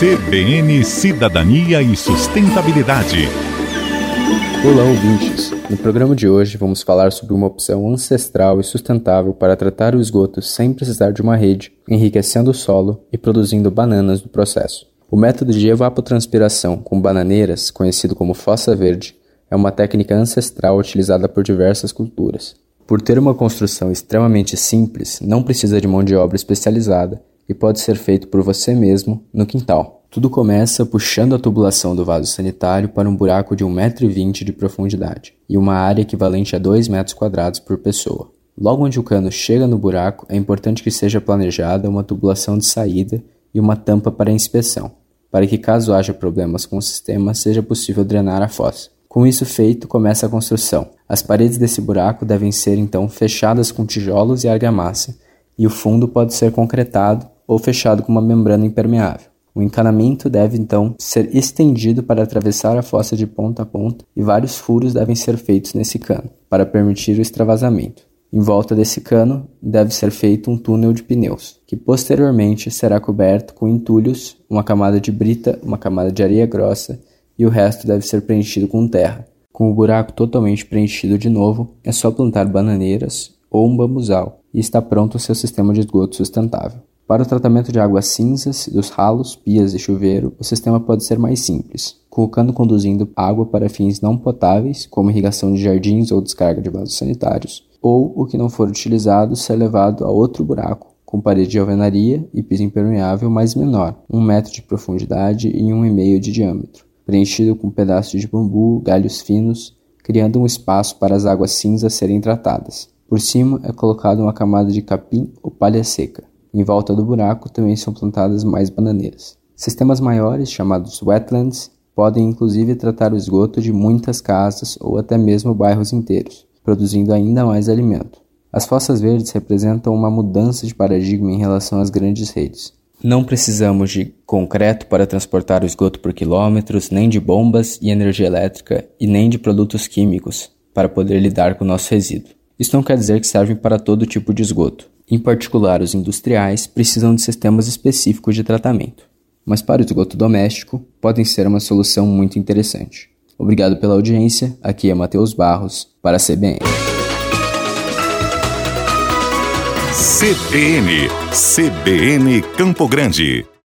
CBN Cidadania e Sustentabilidade. Olá, ouvintes! No programa de hoje vamos falar sobre uma opção ancestral e sustentável para tratar o esgoto sem precisar de uma rede, enriquecendo o solo e produzindo bananas no processo. O método de evapotranspiração com bananeiras, conhecido como fossa verde, é uma técnica ancestral utilizada por diversas culturas. Por ter uma construção extremamente simples, não precisa de mão de obra especializada e pode ser feito por você mesmo no quintal. Tudo começa puxando a tubulação do vaso sanitário para um buraco de 1,20m de profundidade e uma área equivalente a 2 metros quadrados por pessoa. Logo onde o cano chega no buraco, é importante que seja planejada uma tubulação de saída e uma tampa para inspeção, para que caso haja problemas com o sistema, seja possível drenar a fossa. Com isso feito, começa a construção. As paredes desse buraco devem ser então fechadas com tijolos e argamassa, e o fundo pode ser concretado ou fechado com uma membrana impermeável. O encanamento deve então ser estendido para atravessar a fossa de ponta a ponta e vários furos devem ser feitos nesse cano para permitir o extravasamento. Em volta desse cano deve ser feito um túnel de pneus, que posteriormente será coberto com entulhos, uma camada de brita, uma camada de areia grossa e o resto deve ser preenchido com terra. Com o buraco totalmente preenchido de novo, é só plantar bananeiras ou um bambuzal e está pronto o seu sistema de esgoto sustentável. Para o tratamento de águas cinzas, dos ralos, pias e chuveiro, o sistema pode ser mais simples, com o cano conduzindo água para fins não potáveis, como irrigação de jardins ou descarga de vasos sanitários, ou o que não for utilizado ser levado a outro buraco, com parede de alvenaria e piso impermeável mais menor, um metro de profundidade e um e meio de diâmetro, preenchido com pedaços de bambu, galhos finos, criando um espaço para as águas cinzas serem tratadas. Por cima é colocada uma camada de capim ou palha seca. Em volta do buraco também são plantadas mais bananeiras. Sistemas maiores, chamados wetlands, podem inclusive tratar o esgoto de muitas casas ou até mesmo bairros inteiros, produzindo ainda mais alimento. As fossas verdes representam uma mudança de paradigma em relação às grandes redes. Não precisamos de concreto para transportar o esgoto por quilômetros, nem de bombas e energia elétrica, e nem de produtos químicos para poder lidar com o nosso resíduo. Isso não quer dizer que servem para todo tipo de esgoto. Em particular, os industriais precisam de sistemas específicos de tratamento, mas para o esgoto doméstico podem ser uma solução muito interessante. Obrigado pela audiência. Aqui é Matheus Barros para a CBN. CBN, CBN Campo Grande.